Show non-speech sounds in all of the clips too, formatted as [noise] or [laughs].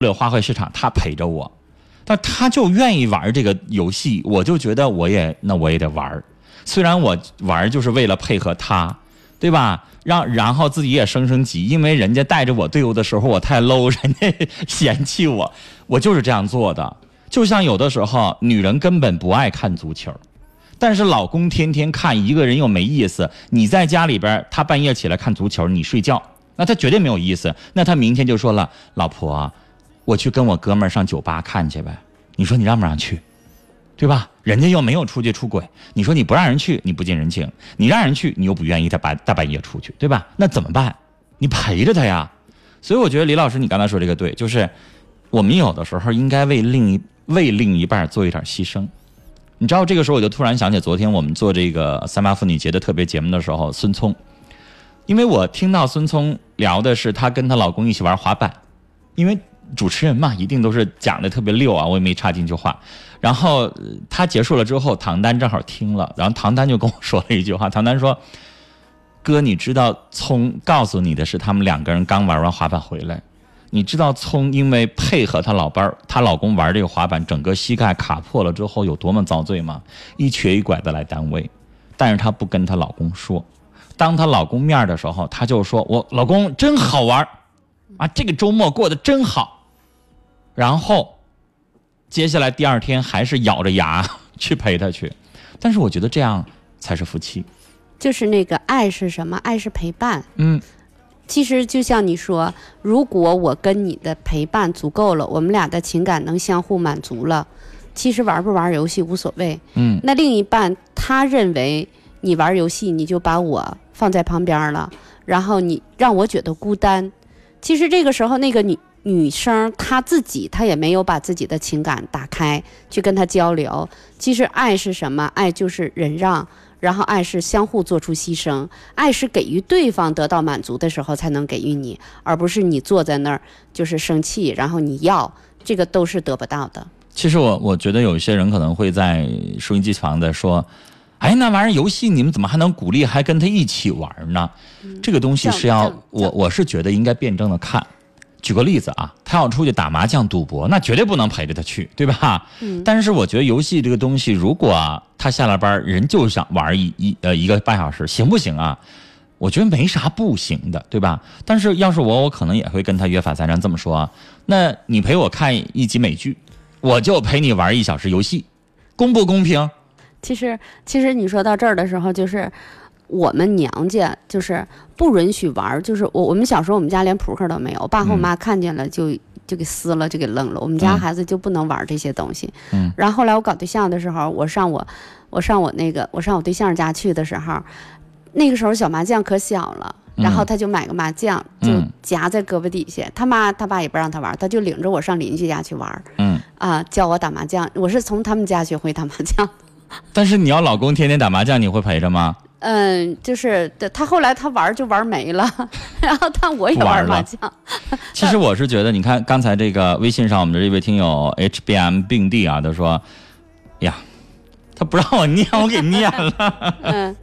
乐花卉市场，他陪着我，但他就愿意玩这个游戏，我就觉得我也那我也得玩虽然我玩就是为了配合他，对吧？让然后自己也升升级，因为人家带着我队伍的时候我太 low，[laughs] 人家嫌弃我，我就是这样做的。就像有的时候女人根本不爱看足球，但是老公天天看，一个人又没意思。你在家里边，他半夜起来看足球，你睡觉，那他绝对没有意思。那他明天就说了，老婆，我去跟我哥们儿上酒吧看去呗。你说你让不让去？对吧？人家又没有出去出轨，你说你不让人去，你不近人情；你让人去，你又不愿意他半大半夜出去，对吧？那怎么办？你陪着他呀。所以我觉得李老师，你刚才说这个对，就是我们有的时候应该为另一为另一半做一点牺牲。你知道，这个时候我就突然想起昨天我们做这个三八妇女节的特别节目的时候，孙聪，因为我听到孙聪聊的是她跟她老公一起玩滑板，因为。主持人嘛，一定都是讲的特别溜啊，我也没插进去话。然后他结束了之后，唐丹正好听了，然后唐丹就跟我说了一句话。唐丹说：“哥，你知道聪告诉你的是，他们两个人刚玩完滑板回来。你知道聪因为配合她老伴儿，她老公玩这个滑板，整个膝盖卡破了之后有多么遭罪吗？一瘸一拐的来单位，但是她不跟她老公说。当她老公面的时候，她就说我老公真好玩啊，这个周末过得真好。”然后，接下来第二天还是咬着牙 [laughs] 去陪他去，但是我觉得这样才是夫妻。就是那个爱是什么？爱是陪伴。嗯，其实就像你说，如果我跟你的陪伴足够了，我们俩的情感能相互满足了，其实玩不玩游戏无所谓。嗯，那另一半他认为你玩游戏，你就把我放在旁边了，然后你让我觉得孤单。其实这个时候，那个女。女生她自己，她也没有把自己的情感打开去跟他交流。其实爱是什么？爱就是忍让，然后爱是相互做出牺牲，爱是给予对方得到满足的时候才能给予你，而不是你坐在那儿就是生气，然后你要这个都是得不到的。其实我我觉得有一些人可能会在收音机旁的说：“哎，那玩意儿游戏你们怎么还能鼓励还跟他一起玩呢？”这个东西是要我我是觉得应该辩证的看。举个例子啊，他要出去打麻将、赌博，那绝对不能陪着他去，对吧？嗯。但是我觉得游戏这个东西，如果他下了班人就想玩一一呃一个半小时，行不行啊？我觉得没啥不行的，对吧？但是要是我，我可能也会跟他约法三章，这么说啊：那你陪我看一集美剧，我就陪你玩一小时游戏，公不公平？其实，其实你说到这儿的时候，就是。我们娘家就是不允许玩，就是我我们小时候我们家连扑克都没有，我爸和我妈看见了就就给撕了，就给扔了。我们家孩子就不能玩这些东西。嗯。然后后来我搞对象的时候，我上我我上我那个我上我对象家去的时候，那个时候小麻将可小了，然后他就买个麻将就夹在胳膊底下，他妈他爸也不让他玩，他就领着我上邻居家去玩。嗯。啊，教我打麻将，我是从他们家学会打麻将。但是你要老公天天打麻将，你会陪着吗？嗯，就是他后来他玩就玩没了，然后但我也玩麻将。[laughs] 其实我是觉得，你看刚才这个微信上我们的这位听友 HBM 并蒂啊，他说：“呀，他不让我念，我给念了。[laughs] ”嗯，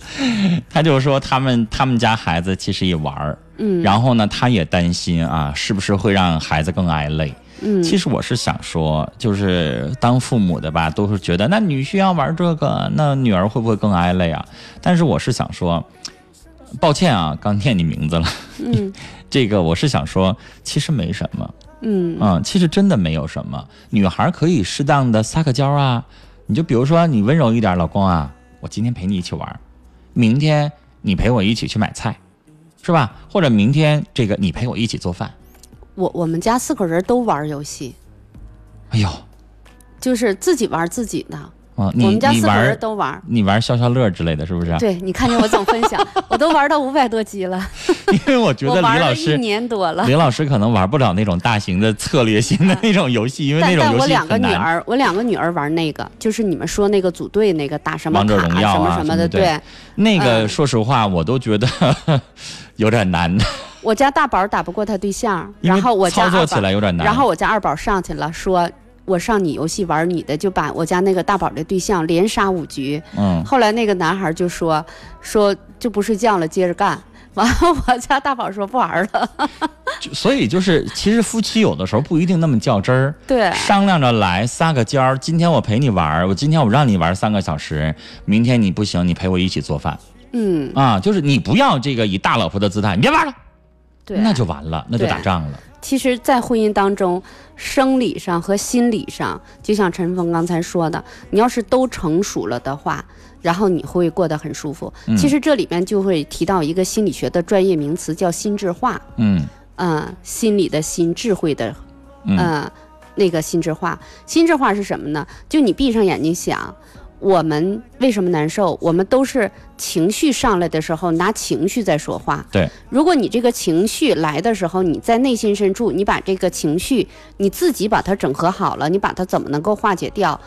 他就说他们他们家孩子其实也玩嗯，然后呢，他也担心啊，是不是会让孩子更挨累。嗯，其实我是想说，就是当父母的吧，都是觉得那女婿要玩这个，那女儿会不会更挨累啊？但是我是想说，抱歉啊，刚念你名字了。嗯，[laughs] 这个我是想说，其实没什么。嗯嗯，其实真的没有什么。女孩可以适当的撒个娇啊，你就比如说你温柔一点，老公啊，我今天陪你一起玩，明天你陪我一起去买菜，是吧？或者明天这个你陪我一起做饭。我我们家四口人都玩游戏，哎呦，就是自己玩自己的。啊，我们家四口人都玩，你玩消消乐之类的是不是？对，你看见我总分享，[laughs] 我都玩到五百多级了。[laughs] 因为我觉得李老师一年多了，李老师可能玩不了那种大型的策略性的那种游戏，因为那种游戏但我两个女儿，我两个女儿玩那个，就是你们说那个组队那个打什么王者荣耀啊什么什么的，对。那个说实话，我都觉得 [laughs] 有点难。我家大宝打不过他对象，然后我操作起来有点难。然后我家二宝上去了，说我上你游戏玩你的，就把我家那个大宝的对象连杀五局。嗯。后来那个男孩就说说就不睡觉了，接着干。完了，我家大宝说不玩了。[laughs] 所以就是，其实夫妻有的时候不一定那么较真儿，对，商量着来撒个娇儿。今天我陪你玩，我今天我让你玩三个小时，明天你不行，你陪我一起做饭。嗯，啊，就是你不要这个以大老婆的姿态，你别玩了，对，那就完了，那就打仗了。其实，在婚姻当中，生理上和心理上，就像陈峰刚才说的，你要是都成熟了的话，然后你会过得很舒服。其实这里面就会提到一个心理学的专业名词，叫心智化。嗯嗯，心理的心，智慧的，嗯，那个心智化。心智化是什么呢？就你闭上眼睛想。我们为什么难受？我们都是情绪上来的时候拿情绪在说话。对，如果你这个情绪来的时候，你在内心深处，你把这个情绪你自己把它整合好了，你把它怎么能够化解掉？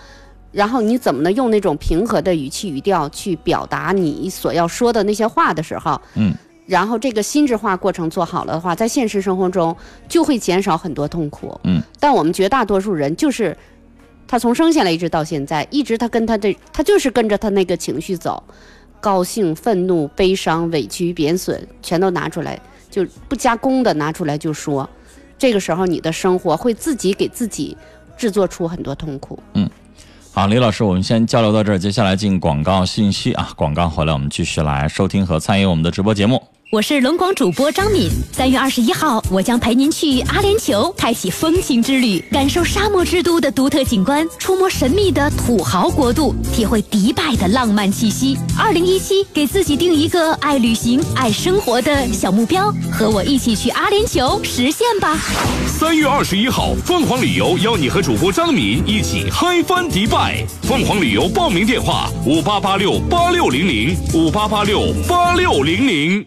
然后你怎么能用那种平和的语气语调去表达你所要说的那些话的时候？嗯，然后这个心智化过程做好了的话，在现实生活中就会减少很多痛苦。嗯，但我们绝大多数人就是。他从生下来一直到现在，一直他跟他的他就是跟着他那个情绪走，高兴、愤怒、悲伤、委屈、贬损，全都拿出来，就不加工的拿出来就说。这个时候，你的生活会自己给自己制作出很多痛苦。嗯，好，李老师，我们先交流到这儿，接下来进广告信息啊，广告回来我们继续来收听和参与我们的直播节目。我是龙广主播张敏，三月二十一号，我将陪您去阿联酋开启风情之旅，感受沙漠之都的独特景观，触摸神秘的土豪国度，体会迪拜的浪漫气息。二零一七，给自己定一个爱旅行、爱生活的小目标，和我一起去阿联酋实现吧。三月二十一号，凤凰旅游邀你和主播张敏一起嗨翻迪拜。凤凰旅游报名电话：五八八六八六零零五八八六八六零零。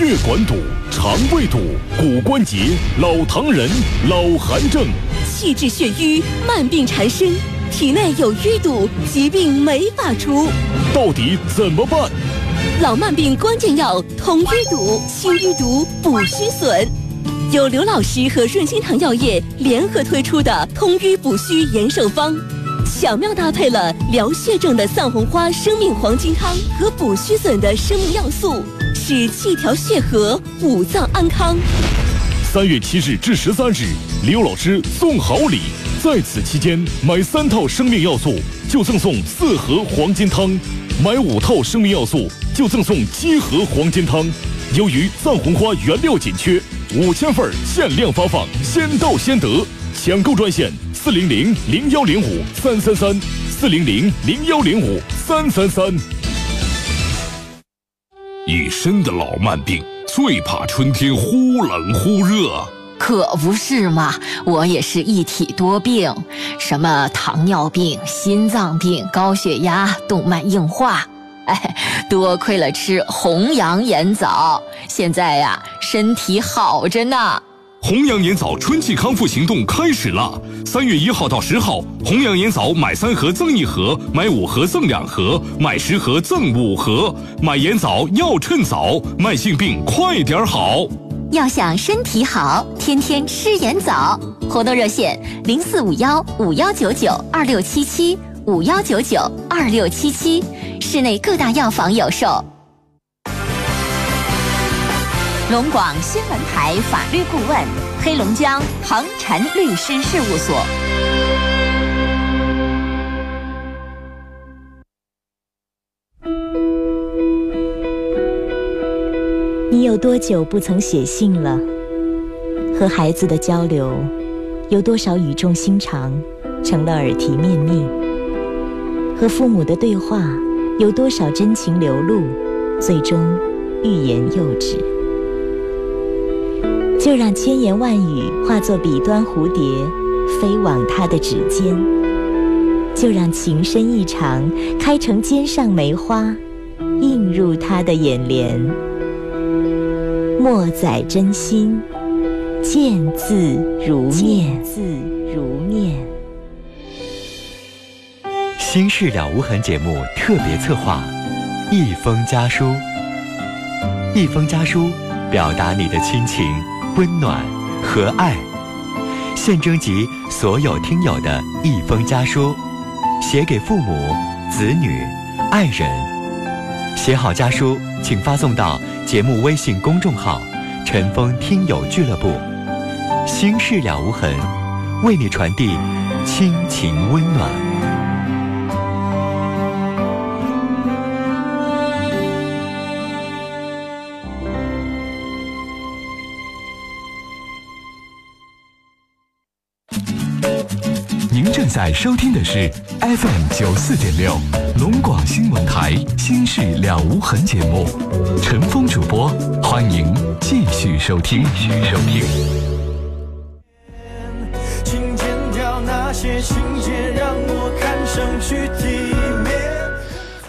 血管堵、肠胃堵、骨关节、老糖人、老寒症，气滞血瘀，慢病缠身，体内有淤堵，疾病没法除，到底怎么办？老慢病关键药通淤堵、清淤堵、补虚损，由刘老师和润心堂药业联合推出的通淤补虚延寿方，巧妙搭配了疗血症的藏红花生命黄金汤和补虚损的生命要素。使气调血和，五脏安康。三月七日至十三日，刘老师送好礼，在此期间买三套生命要素就赠送四盒黄金汤，买五套生命要素就赠送七盒黄金汤。由于藏红花原料紧缺，五千份限量发放，先到先得。抢购专线：四零零零幺零五三三三，四零零零幺零五三三三。一身的老慢病，最怕春天忽冷忽热。可不是嘛，我也是一体多病，什么糖尿病、心脏病、高血压、动脉硬化。哎，多亏了吃红羊眼枣，现在呀，身体好着呢。弘扬盐枣春季康复行动开始了！三月一号到十号，弘扬盐枣买三盒赠一盒，买五盒赠两盒，买十盒赠五盒。买盐枣要趁早，慢性病快点好。要想身体好，天天吃盐枣。活动热线：零四五幺五幺九九二六七七五幺九九二六七七，市内各大药房有售。龙广新闻台法律顾问，黑龙江恒辰律师事务所。你有多久不曾写信了？和孩子的交流，有多少语重心长，成了耳提面命？和父母的对话，有多少真情流露，最终欲言又止？就让千言万语化作笔端蝴蝶，飞往他的指尖；就让情深意长开成肩上梅花，映入他的眼帘。莫载真心，见字如面。字如面。心事了无痕节目特别策划：一封家书。一封家书，表达你的亲情。温暖和爱，现征集所有听友的一封家书，写给父母、子女、爱人。写好家书，请发送到节目微信公众号“陈峰听友俱乐部”，心事了无痕，为你传递亲情温暖。在收听的是 FM 九四点六龙广新闻台《心事了无痕》节目，陈峰主播，欢迎继续收听。继续收听。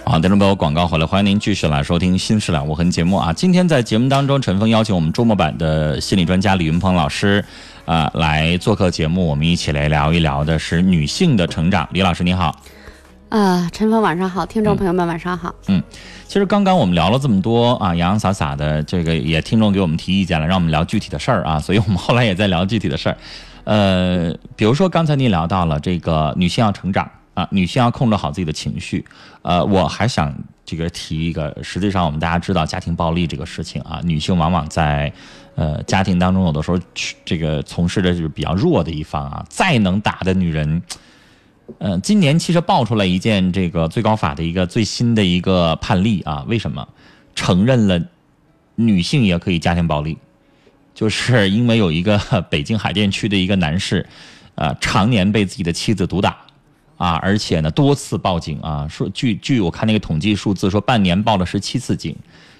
好，听众朋友，广告回来，欢迎您继续来收听《心事了无痕》节目啊！今天在节目当中，陈峰邀请我们周末版的心理专家李云鹏老师。啊，来做客节目，我们一起来聊一聊的是女性的成长。李老师你好，啊，陈峰晚上好，听众朋友们晚上好。嗯，其实刚刚我们聊了这么多啊，洋洋洒洒的，这个也听众给我们提意见了，让我们聊具体的事儿啊，所以我们后来也在聊具体的事儿。呃，比如说刚才您聊到了这个女性要成长啊，女性要控制好自己的情绪。呃，我还想这个提一个，实际上我们大家知道家庭暴力这个事情啊，女性往往在。呃，家庭当中有的时候，这个从事的就是比较弱的一方啊，再能打的女人，呃，今年其实爆出来一件这个最高法的一个最新的一个判例啊，为什么承认了女性也可以家庭暴力？就是因为有一个北京海淀区的一个男士，呃，常年被自己的妻子毒打啊，而且呢多次报警啊，说据据我看那个统计数字说，半年报了十七次警。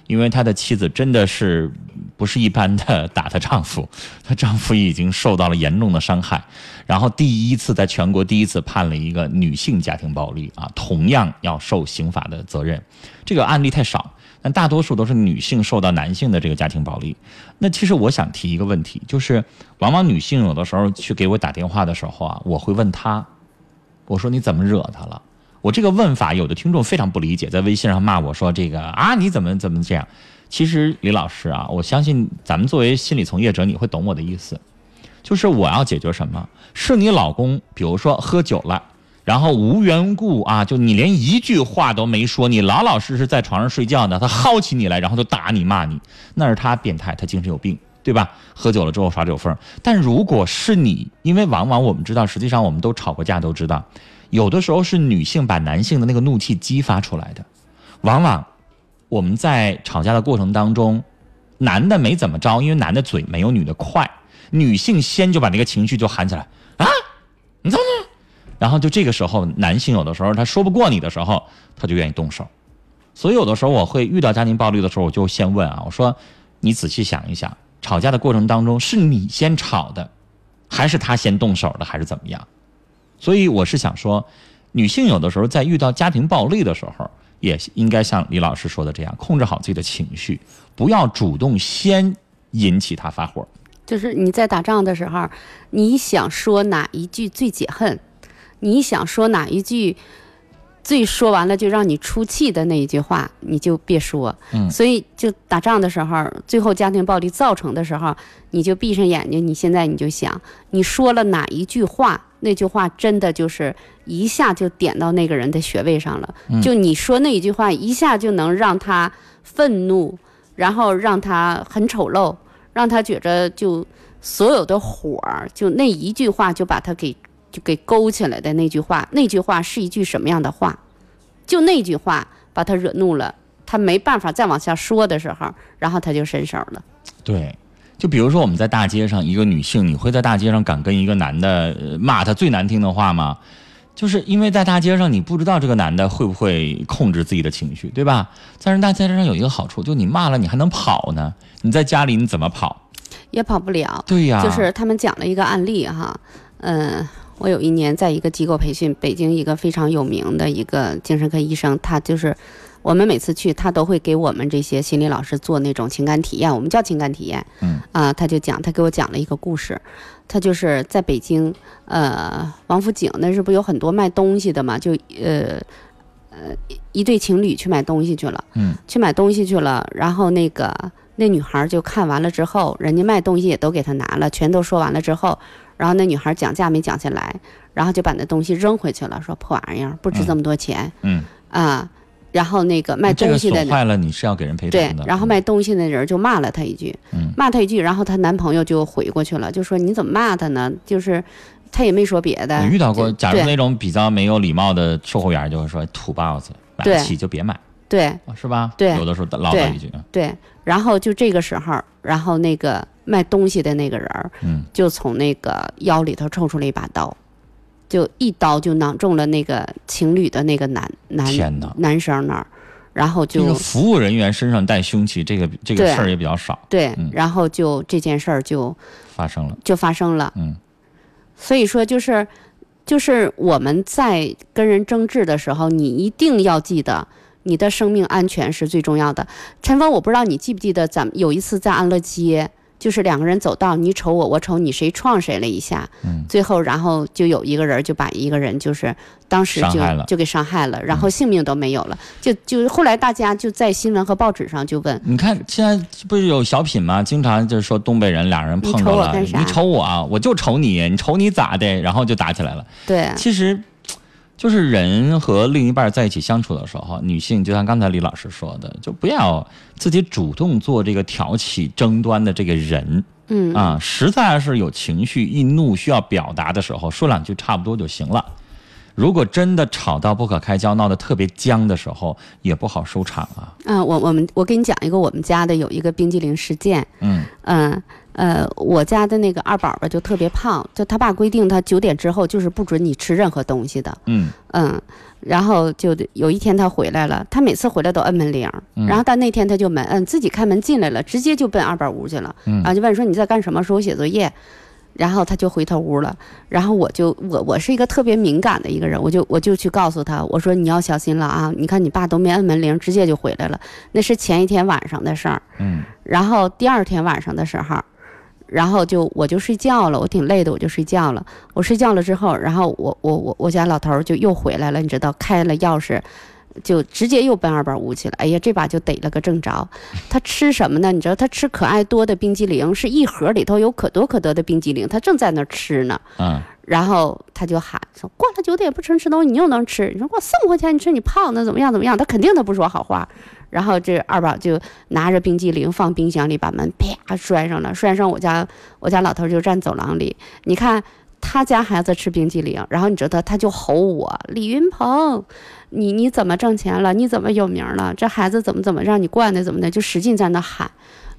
因为他的妻子真的是不是一般的打她丈夫，[laughs] 她丈夫已经受到了严重的伤害，然后第一次在全国第一次判了一个女性家庭暴力啊，同样要受刑法的责任。这个案例太少，但大多数都是女性受到男性的这个家庭暴力。那其实我想提一个问题，就是往往女性有的时候去给我打电话的时候啊，我会问她，我说你怎么惹他了？我这个问法，有的听众非常不理解，在微信上骂我说：“这个啊，你怎么怎么这样？”其实李老师啊，我相信咱们作为心理从业者，你会懂我的意思。就是我要解决什么？是你老公，比如说喝酒了，然后无缘故啊，就你连一句话都没说，你老老实实在床上睡觉呢，他薅起你来，然后就打你骂你，那是他变态，他精神有病，对吧？喝酒了之后耍酒疯。但如果是你，因为往往我们知道，实际上我们都吵过架，都知道。有的时候是女性把男性的那个怒气激发出来的，往往我们在吵架的过程当中，男的没怎么着，因为男的嘴没有女的快，女性先就把那个情绪就喊起来啊，你怎么？然后就这个时候，男性有的时候他说不过你的时候，他就愿意动手。所以有的时候我会遇到家庭暴力的时候，我就先问啊，我说你仔细想一想，吵架的过程当中是你先吵的，还是他先动手的，还是怎么样？所以我是想说，女性有的时候在遇到家庭暴力的时候，也应该像李老师说的这样，控制好自己的情绪，不要主动先引起他发火。就是你在打仗的时候，你想说哪一句最解恨，你想说哪一句。最说完了就让你出气的那一句话，你就别说。嗯，所以就打仗的时候，最后家庭暴力造成的时候，你就闭上眼睛，你现在你就想，你说了哪一句话，那句话真的就是一下就点到那个人的穴位上了。就你说那一句话，一下就能让他愤怒，然后让他很丑陋，让他觉着就所有的火儿，就那一句话就把他给。就给勾起来的那句话，那句话是一句什么样的话？就那句话把他惹怒了，他没办法再往下说的时候，然后他就伸手了。对，就比如说我们在大街上，一个女性，你会在大街上敢跟一个男的骂他最难听的话吗？就是因为在大街上，你不知道这个男的会不会控制自己的情绪，对吧？但是大街上有一个好处，就你骂了，你还能跑呢。你在家里你怎么跑？也跑不了。对呀。就是他们讲了一个案例哈，嗯。我有一年在一个机构培训，北京一个非常有名的一个精神科医生，他就是我们每次去，他都会给我们这些心理老师做那种情感体验，我们叫情感体验。嗯啊，他就讲，他给我讲了一个故事，他就是在北京，呃，王府井那是不有很多卖东西的嘛，就呃呃一对情侣去买东西去了，嗯，去买东西去了，然后那个那女孩就看完了之后，人家卖东西也都给她拿了，全都说完了之后。然后那女孩讲价没讲下来，然后就把那东西扔回去了，说破玩意儿不值这么多钱。嗯啊，然后那个卖东西的人，坏了，你是要给人赔偿的。，然后卖东西的人就骂了她一句，嗯。骂她一句，然后她男朋友就回过去了，就说你怎么骂她呢？就是他也没说别的。我遇到过，假如那种比较没有礼貌的售货员，就会说土包子，买对。不起就别买，对。是吧？对。有的时候唠叨一句，对，然后就这个时候，然后那个卖东西的那个人嗯，就从那个腰里头抽出了一把刀，就一刀就囊中了那个情侣的那个男男！男生那儿，然后就这个服务人员身上带凶器，这个这个事儿也比较少对嗯，然后就这件事儿就发生了。就发生了。嗯，所以说就是就是我们在跟人争执的时候，你一定要记得。你的生命安全是最重要的。陈峰，我不知道你记不记得，咱们有一次在安乐街，就是两个人走道，你瞅我，我瞅你，谁撞谁了一下，嗯最后然后就有一个人就把一个人就是当时就就给伤害了，然后性命都没有了。就就后来大家就在新闻和报纸上就问，你看现在不是有小品吗？经常就是说东北人俩人碰着了，瞅我干啥你瞅我啊，我就瞅你，你瞅你咋的？然后就打起来了。对，其实，就是人和另一半在一起相处的时候，女性就像刚才李老师说的，就不要自己主动做这个挑起争端的这个人。嗯啊，实在是有情绪、易怒需要表达的时候，说两句差不多就行了。如果真的吵到不可开交、闹得特别僵的时候，也不好收场啊。嗯、我我们我给你讲一个我们家的有一个冰激凌事件，嗯嗯呃，我家的那个二宝宝就特别胖，就他爸规定他九点之后就是不准你吃任何东西的，嗯嗯，然后就有一天他回来了，他每次回来都摁门铃，嗯然后但那天他就没摁，自己开门进来了，直接就奔二宝屋去了，嗯然后就问说你在干什么？说我写作业。然后他就回头屋了，然后我就我我是一个特别敏感的一个人，我就我就去告诉他，我说你要小心了啊！你看你爸都没按门铃，直接就回来了，那是前一天晚上的事儿。嗯然后第二天晚上的时候，然后就我就睡觉了，我挺累的，我就睡觉了。我睡觉了之后，然后我我我我家老头儿就又回来了，你知道，开了钥匙。就直接又奔二宝屋去了，哎呀，这把就逮了个正着。他吃什么呢？你知道，他吃可爱多的冰激凌，是一盒里头有可多可多的冰激凌，他正在那儿吃呢。嗯然后他就喊说：“过了九点不准吃东西，你又能吃？你说给我送回去，你吃你胖那怎么样怎么样？”他肯定他不说好话。然后这二宝就拿着冰激凌放冰箱里，把门啪摔上了，摔上我家我家老头就站走廊里。你看他家孩子吃冰激凌，然后你知道他就吼我李云鹏，你你怎么挣钱了？你怎么有名了？这孩子怎么怎么让你惯的怎么的？就使劲在那喊。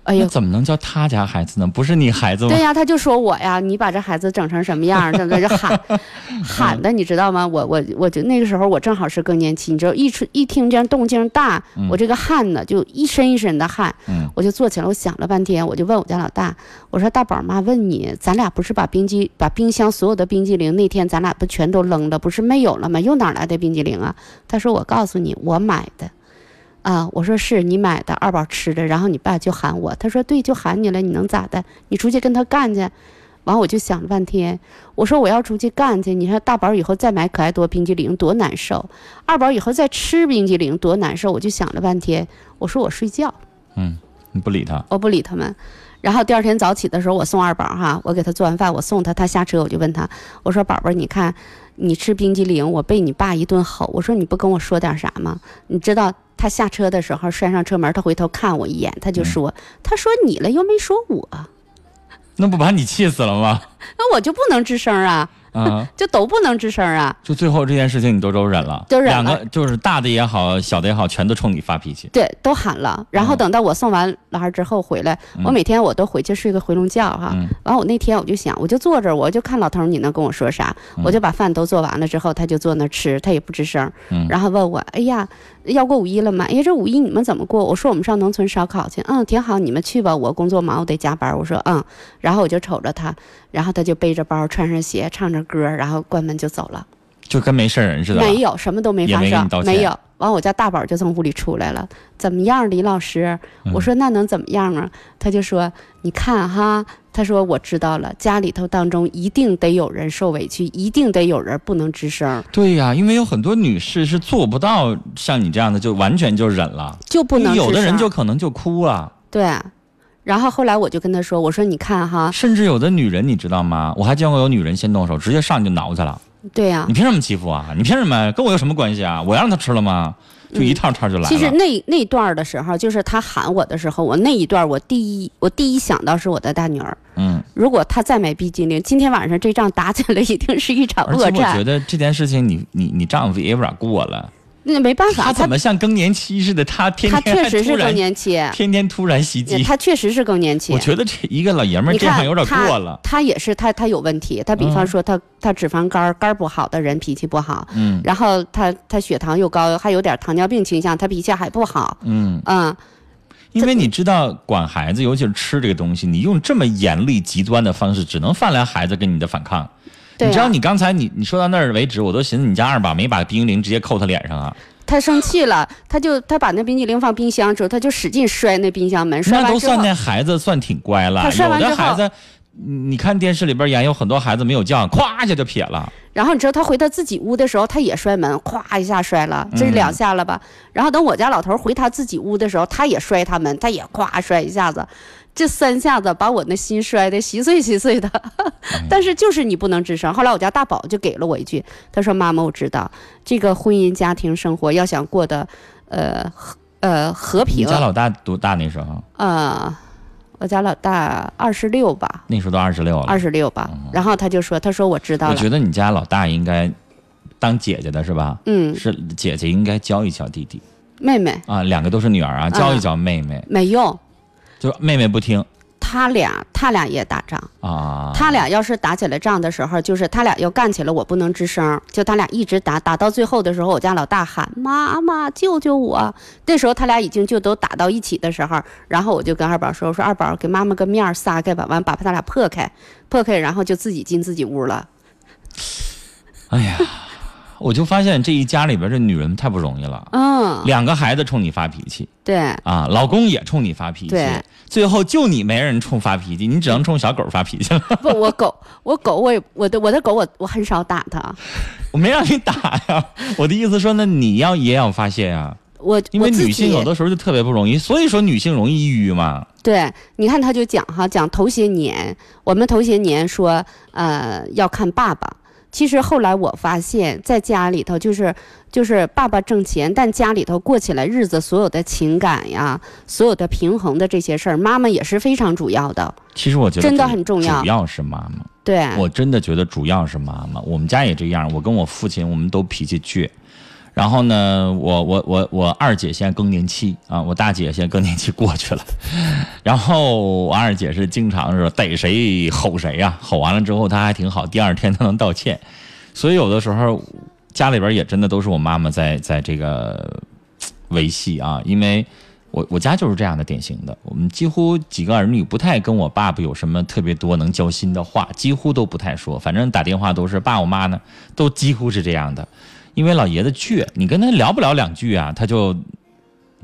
哎呀，怎么能叫他家孩子呢？不是你孩子吗？对呀，他就说我呀，你把这孩子整成什么样儿，怎么着就喊 [laughs] 喊的，你知道吗？我我我就那个时候我正好是更年期，你知道一出一听见动静大，我这个汗呢就一身一身的汗，嗯我就坐起来，我想了半天，我就问我家老大，我说大宝妈问你，咱俩不是把冰激把冰箱所有的冰激凌那天咱俩不全都扔了，不是没有了吗？又哪来的冰激凌啊？他说我告诉你，我买的。啊，我说是你买的，二宝吃的，然后你爸就喊我，他说对，就喊你了，你能咋的？你出去跟他干去。完，我就想了半天，我说我要出去干去，你说大宝以后再买可爱多冰激凌多难受，二宝以后再吃冰激凌多难受，我就想了半天，我说我睡觉，嗯，你不理他。我不理他们。然后第二天早起的时候，我送二宝哈，我给他做完饭，我送他，他下车我就问他，我说宝贝儿，你看你吃冰激凌，我被你爸一顿吼，我说你不跟我说点啥吗？你知道他下车的时候拴上车门，他回头看我一眼，他就说，他说你了又没说我，那不把你气死了吗？那我就不能吱声啊，啊，[laughs] 就都不能吱声啊。就最后这件事情你都都忍了，都忍了两个就是大的也好，小的也好，全都冲你发脾气。对，都喊了。然后等到我送完老汉之后回来，我每天我都回去睡个回笼觉哈。嗯完，我那天我就想，我就坐这儿，我就看老头儿你能跟我说啥，我就把饭都做完了之后，他就坐那儿吃，他也不吱声，嗯然后问我，哎呀，要过五一了吗？哎呀，这五一你们怎么过？我说我们上农村烧烤去，嗯，挺好，你们去吧，我工作忙，我得加班。我说嗯，然后我就瞅着他，然后他就背着包，穿上鞋，唱着歌，然后关门就走了。就跟没事人似的。没有，什么都没发生没有。完，我家大宝就从屋里出来了，怎么样，李老师？嗯我说那能怎么样啊？他就说，你看哈，他说我知道了，家里头当中一定得有人受委屈，一定得有人不能吱声，对呀、因为有很多女士是做不到像你这样的，就完全就忍了，就不能。有的人就可能就哭了，对。然后后来我就跟他说，我说你看哈，甚至有的女人你知道吗？我还见过有女人先动手，直接上去就挠去了。对呀、你凭什么欺负啊？你凭什么？跟我有什么关系啊？我让他吃了吗？就一套套就来了。其实那那段的时候，就是他喊我的时候，我那一段我第一我第一想到是我的大女儿。嗯，如果他再买冰激凌，今天晚上这仗打起来一定是一场恶而且我觉。得这件事情你，你你丈夫也有点过了。那没办法，他怎么像更年期似的？他天天他天确实是更年期，天天突然袭击。他确实是更年期。我觉得这一个老爷们儿这样有点过了。他他也是他他有问题。他比方嗯说他、他脂肪肝肝不好的人脾气不好，嗯然后他他血糖又高，还有点糖尿病倾向，他脾气还不好。嗯嗯，因为你知道管孩子，尤其是吃这个东西，你用这么严厉极端的方式，只能换来孩子跟你的反抗。你知道你刚才你你说到那儿为止，我都寻思你家二宝没把冰激凌直接扣他脸上啊？他生气了，他就他把那冰激凌放冰箱之后，他就使劲摔那冰箱门，摔那完之后都算那孩子算挺乖了，他摔有完之后的孩子，你看电视里边演有很多孩子没有教，咵一下就撇了。然后你知道他回他自己屋的时候，他也摔门，咵一下摔了，这是嗯两下了吧？然后等我家老头回他自己屋的时候，他也摔他门，他也咵摔一下子，这三下子把我那心摔得稀碎稀碎的。[laughs] 但是就是你不能吱声。后来我家大宝就给了我一句，他说：“妈妈，我知道这个婚姻家庭生活要想过得，呃和呃和平你平，家老大多大那时候？呃，我家老大二十六吧，那时候都二十六了。二十六吧。然后他就说：“他说我知道了。”我觉得你家老大应该当姐姐的是吧？嗯是姐姐应该教一教弟弟妹妹啊，两个都是女儿啊，教一教妹妹。没用。就妹妹不听他俩他俩也打仗，啊。他俩要是打起来仗的时候，就是他俩要干起来，我不能吱声，就他俩一直打，打到最后的时候，我家老大喊妈妈救救我。那时候他俩已经就都打到一起的时候，然后我就跟二宝说，我说二宝给妈妈个面撒开吧，完把他俩破开，破开，然后就自己进自己屋了。哎呀，我就发现这一家里边这女人太不容易了。嗯，两个孩子冲你发脾气对啊，老公也冲你发脾气对，最后就你没人冲发脾气，你只能冲小狗发脾气了。不，我狗我狗我也我的我的狗我我很少打它，[laughs] 我没让你打呀，我的意思说那，你要也要发泄呀。我因为女性有的时候就特别不容易，所以说女性容易抑郁嘛。对，你看他就讲哈，讲头些年，我们头些年说，呃，要看爸爸。其实后来我发现，在家里头就是就是爸爸挣钱，但家里头过起来日子，所有的情感呀，所有的平衡的这些事儿，妈妈也是非常主要的。其实我觉得真的很重要主要是妈妈。对，我真的觉得主要是妈妈。我们家也这样，我跟我父亲我们都脾气倔。然后呢，我我我我二姐现在更年期啊，我大姐现在更年期过去了。然后我二姐是经常是逮谁吼谁呀、吼完了之后她还挺好，第二天她能道歉。所以有的时候家里边也真的都是我妈妈在在这个维系啊，因为我我家就是这样的典型的，我们几乎几个儿女不太跟我爸爸有什么特别多能交心的话，几乎都不太说，反正打电话都是爸我妈呢，都几乎是这样的，因为老爷子倔，你跟他聊不了两句啊，他就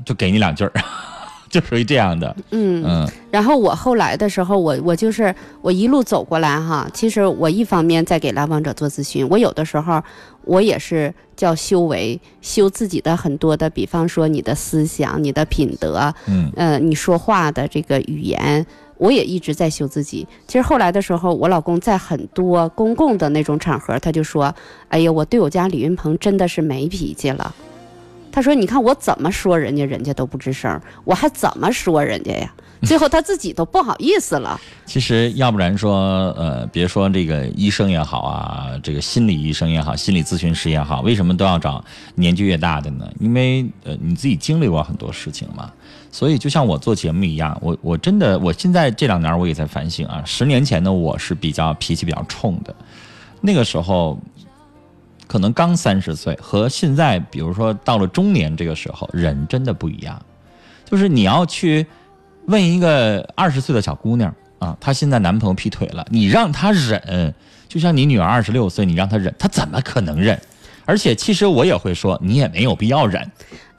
就给你两句儿，[laughs] 就属于这样的，嗯嗯然后我后来的时候，我我就是我一路走过来哈，其实我一方面在给来访者做咨询，我有的时候我也是叫修为，修自己的很多的，比方说你的思想、你的品德，嗯呃，你说话的这个语言。我也一直在修自己。其实后来的时候，我老公在很多公共的那种场合，他就说：“哎呀，我对我家李云鹏真的是没脾气了。”他说：“你看我怎么说人家，人家都不吱声，我还怎么说人家呀？[laughs] 最后他自己都不好意思了。其实要不然说，呃，别说这个医生也好啊，这个心理医生也好，心理咨询师也好，为什么都要找年纪越大的呢？因为呃，你自己经历过很多事情嘛。所以就像我做节目一样，我我真的，我现在这两年我也在反省啊。十年前的我是比较脾气比较冲的，那个时候可能刚三十岁，和现在比如说到了中年这个时候，人真的不一样。就是你要去问一个二十岁的小姑娘啊，她现在男朋友劈腿了，你让她忍，就像你女儿二十六岁，你让她忍，她怎么可能忍？而且其实我也会说，你也没有必要忍。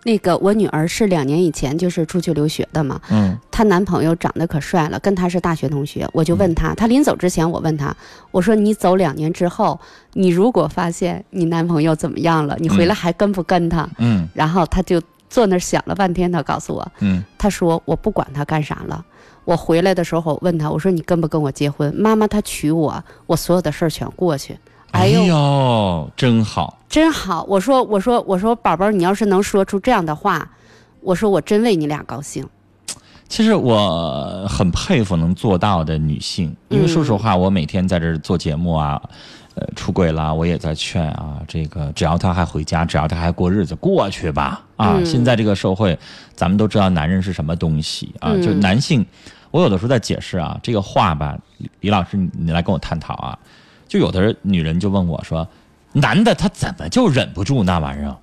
那个我女儿是两年以前就是出去留学的嘛，嗯，她男朋友长得可帅了，跟她是大学同学，我就问她，她临走之前我问她，我说你走两年之后，你如果发现你男朋友怎么样了，你回来还跟不跟他？嗯然后她就坐那儿想了半天，她告诉我，嗯，她说我不管他干啥了。我回来的时候，我问她，我说你跟不跟我结婚？妈妈她娶我，我所有的事儿全过去。哎呦，真好，真好！我说，我说，我说，宝宝，你要是能说出这样的话，我说我真为你俩高兴。其实我很佩服能做到的女性，因为说实话，我每天在这做节目啊，呃，出轨了，我也在劝啊，这个只要他还回家，只要他还过日子，过去吧。啊，现在这个社会，咱们都知道男人是什么东西啊，就男性。我有的时候在解释啊，这个话吧，李老师，你来跟我探讨啊。就有的女人就问我说：“男的他怎么就忍不住那玩意儿？”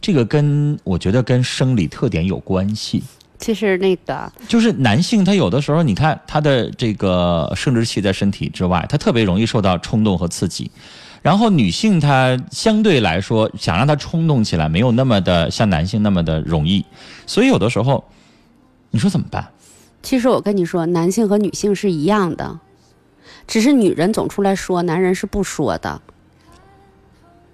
这个跟我觉得跟生理特点有关系。其实那个就是男性，他有的时候你看他的这个生殖器在身体之外，他特别容易受到冲动和刺激。然后女性她相对来说想让他冲动起来，没有那么的像男性那么的容易。所以有的时候，你说怎么办？其实我跟你说，男性和女性是一样的。只是女人总出来说，男人是不说的。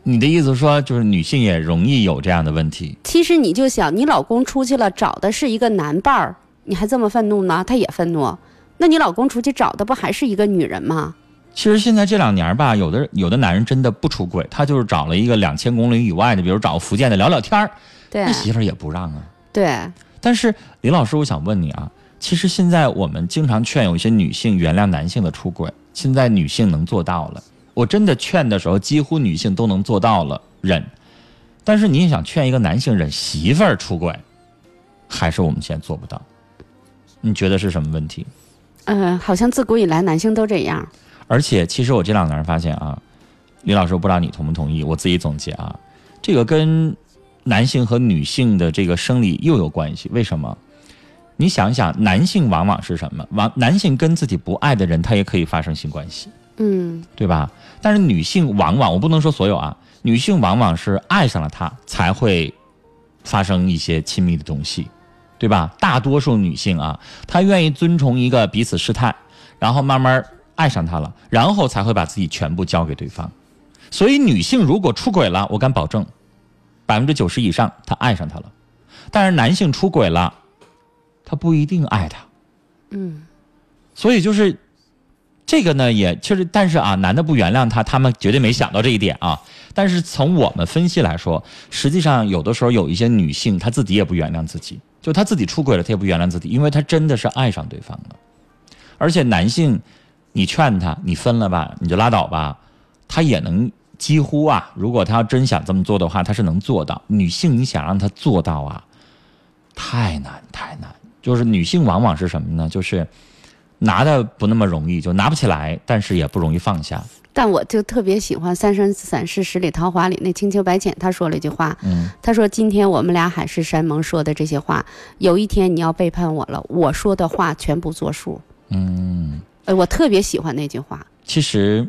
你的意思说，就是女性也容易有这样的问题？其实你就想，你老公出去了，找的是一个男伴儿，你还这么愤怒呢？他也愤怒。那你老公出去找的不还是一个女人吗？其实现在这两年吧，有的有的男人真的不出轨，他就是找了一个两千公里以外的，比如找福建的聊聊天儿，对，那媳妇儿也不让啊。对。但是李老师，我想问你啊，其实现在我们经常劝有一些女性原谅男性的出轨。现在女性能做到了，我真的劝的时候，几乎女性都能做到了忍。但是你也想劝一个男性忍媳妇儿出轨，还是我们现在做不到？你觉得是什么问题？嗯，好像自古以来男性都这样。而且，其实我这两年发现啊，李老师，不知道你同不同意？我自己总结啊，这个跟男性和女性的这个生理又有关系。为什么？你想想，男性往往是什么？往男性跟自己不爱的人，他也可以发生性关系，嗯，对吧？但是女性往往，我不能说所有啊，女性往往是爱上了他才会发生一些亲密的东西，对吧？大多数女性啊，她愿意遵从一个彼此试探，然后慢慢爱上他了，然后才会把自己全部交给对方。所以，女性如果出轨了，我敢保证，百分之九十以上她爱上他了。但是男性出轨了。他不一定爱他，嗯，所以就是这个呢，也确实，但是啊，男的不原谅他，他们绝对没想到这一点啊。但是从我们分析来说，实际上有的时候有一些女性，她自己也不原谅自己，就她自己出轨了，她也不原谅自己，因为她真的是爱上对方了。而且男性，你劝他，你分了吧，你就拉倒吧，他也能几乎啊，如果他要真想这么做的话，他是能做到。女性，你想让他做到啊，太难，太难。就是女性往往是什么呢？就是拿的不那么容易，就拿不起来，但是也不容易放下。但我就特别喜欢《三生三世十里桃花》里那青丘白浅，他说了一句话，嗯，他说：“今天我们俩海誓山盟说的这些话，有一天你要背叛我了，我说的话全部作数。”嗯，呃，我特别喜欢那句话。其实，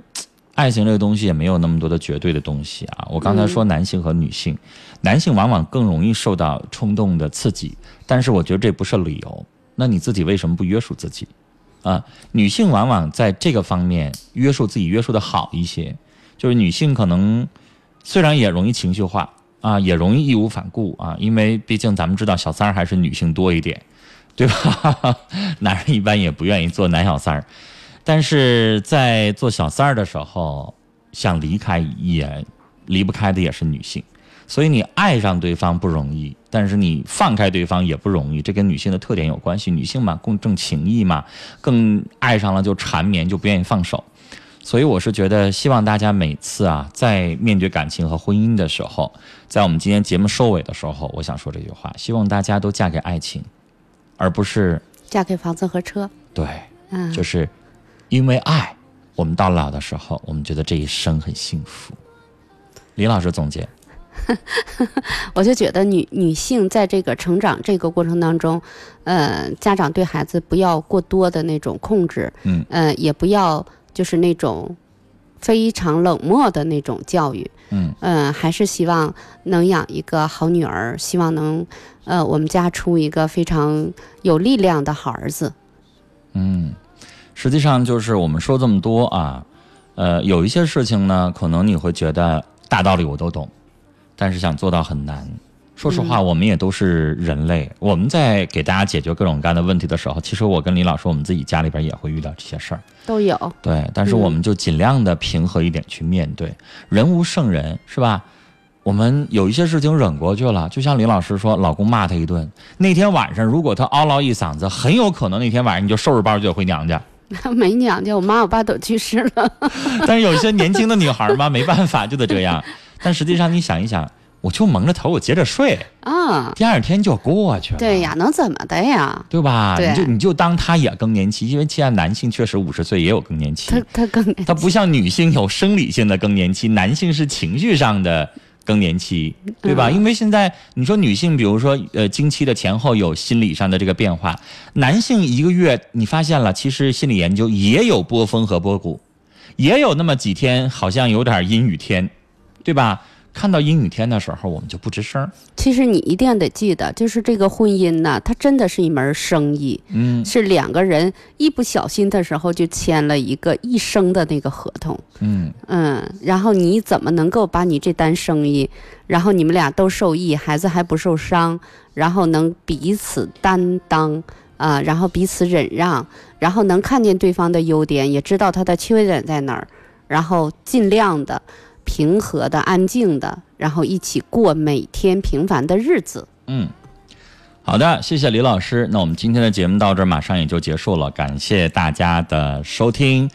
爱情这个东西也没有那么多的绝对的东西啊。我刚才说男性和女性，男性往往更容易受到冲动的刺激。但是我觉得这不是理由，那你自己为什么不约束自己？啊，女性往往在这个方面约束自己约束的好一些，就是女性可能虽然也容易情绪化啊，也容易义无反顾啊，因为毕竟咱们知道小三儿还是女性多一点，对吧？[laughs] 男人一般也不愿意做男小三儿，但是在做小三儿的时候，想离开也离不开的也是女性。所以你爱上对方不容易，但是你放开对方也不容易，这跟女性的特点有关系。女性嘛，更重情义嘛，更爱上了就缠绵，就不愿意放手。所以我是觉得，希望大家每次啊，在面对感情和婚姻的时候，在我们今天节目收尾的时候，我想说这句话：希望大家都嫁给爱情，而不是嫁给房子和车。对，嗯，就是因为爱，我们到老的时候，我们觉得这一生很幸福。李老师总结。[laughs] 我就觉得女女性在这个成长这个过程当中，呃，家长对孩子不要过多的那种控制，嗯，呃，也不要就是那种非常冷漠的那种教育，嗯，呃，还是希望能养一个好女儿，希望能呃我们家出一个非常有力量的好儿子。嗯，实际上就是我们说这么多啊，呃，有一些事情呢，可能你会觉得大道理我都懂。但是想做到很难，说实话，我们也都是人类。我们在给大家解决各种各样的问题的时候，其实我跟李老师，我们自己家里边也会遇到这些事儿，都有。对，但是我们就尽量的平和一点去面对。人无圣人，是吧？我们有一些事情忍过去了，就像李老师说，老公骂他一顿，那天晚上如果他嗷唠一嗓子，很有可能那天晚上你就收拾包就回娘家。[laughs] 没娘家，我妈我爸都去世了。[laughs] 但是有些年轻的女孩嘛，没办法就得这样。但实际上你想一想。我就蒙着头，我接着睡啊，第二天就过去了。对呀，能怎么的呀？对吧？你就你就当他也更年期，因为现在男性确实五十岁也有更年期。他他更年，他不像女性有生理性的更年期，男性是情绪上的更年期，对吧？因为现在你说女性，比如说呃经期的前后有心理上的这个变化，男性一个月你发现了，其实心理研究也有波峰和波谷，也有那么几天好像有点阴雨天，对吧？看到阴雨天的时候，我们就不吱声。其实你一定得记得，就是这个婚姻呢，它真的是一门生意。嗯，是两个人一不小心的时候就签了一个一生的那个合同。嗯嗯，然后你怎么能够把你这单生意，然后你们俩都受益，孩子还不受伤，然后能彼此担当啊，然后彼此忍让，然后能看见对方的优点，也知道他的缺点在哪儿，然后尽量的。平和的、安静的，然后一起过每天平凡的日子。嗯，好的，谢谢李老师。那我们今天的节目到这儿马上也就结束了，感谢大家的收听。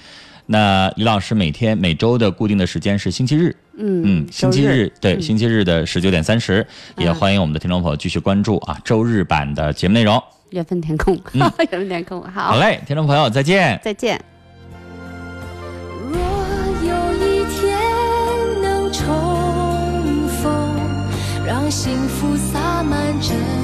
那李老师每天每周的固定的时间是星期日。嗯嗯，星期日对，星期日的十九点三十，也欢迎我们的听众朋友继续关注啊，周日版的节目内容。缘分天空，[laughs] 缘分天空，好。好嘞，听众朋友再见。再见。重逢让幸福洒满整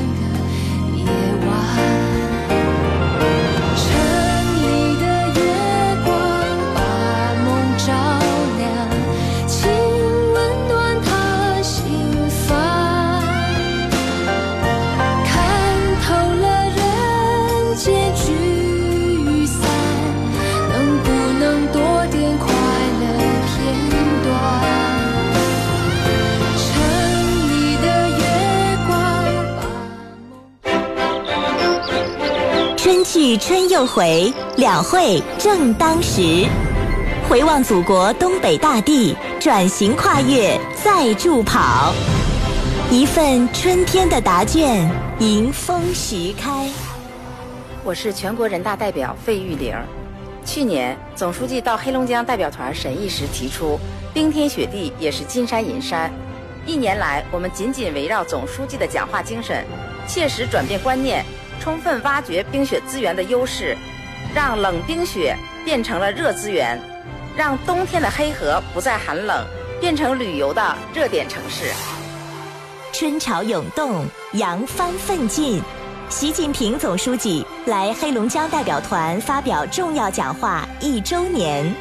又回，两会正当时。回望祖国东北大地，转型跨越再助跑。一份春天的答卷，迎风徐开。我是全国人大代表费玉玲。去年总书记到黑龙江代表团审议时提出，冰天雪地也是金山银山。一年来，我们紧紧围绕总书记的讲话精神，切实转变观念。充分挖掘冰雪资源的优势，让冷冰雪变成了热资源，让冬天的黑河不再寒冷，变成旅游的热点城市。春潮涌动，扬帆奋进。习近平总书记来黑龙江代表团发表重要讲话一周年，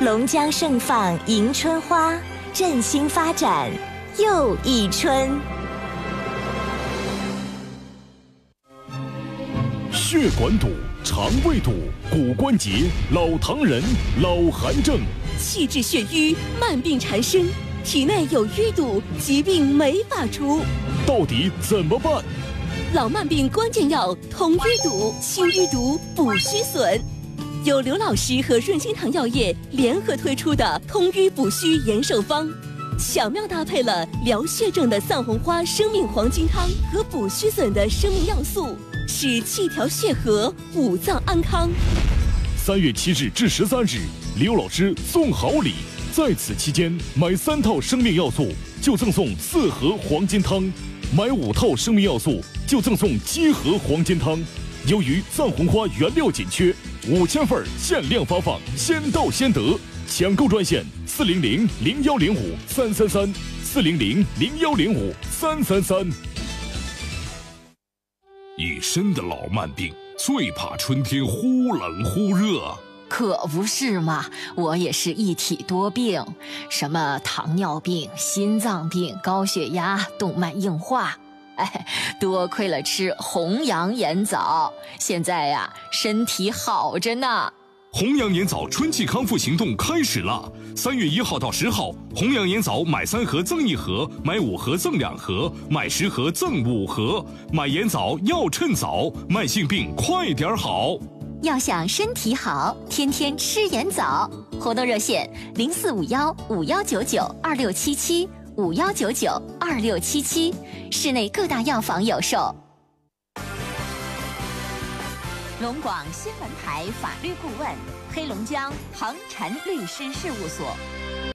龙江盛放迎春花，振兴发展又一春。血管堵、肠胃堵、骨关节、老糖人、老寒症，气滞血瘀，慢病缠身，体内有淤堵，疾病没法除，到底怎么办？老慢病关键药通淤堵、清淤堵、补虚损，由刘老师和润心堂药业联合推出的通淤补虚延寿方，巧妙搭配了疗血症的散红花生命黄金汤和补虚损的生命要素。使气调血和，五脏安康。三月七日至十三日，刘老师送好礼，在此期间买三套生命要素就赠送四盒黄金汤，买五套生命要素就赠送七盒黄金汤。由于藏红花原料紧缺，五千份限量发放，先到先得。抢购专线：四零零零幺零五三三三，四零零零幺零五三三三。一身的老慢病，最怕春天忽冷忽热。可不是嘛，我也是一体多病，什么糖尿病、心脏病、高血压、动脉硬化。哎，多亏了吃红羊眼枣，现在呀，身体好着呢。弘阳眼枣春季康复行动开始了！三月一号到十号，弘阳眼枣买三盒赠一盒，买五盒赠两盒，买十盒赠五盒。买眼枣要趁早，慢性病快点好。要想身体好，天天吃眼枣。活动热线：零四五幺五幺九九二六七七五幺九九二六七七，市内各大药房有售。龙广新闻台法律顾问，黑龙江恒辰律师事务所。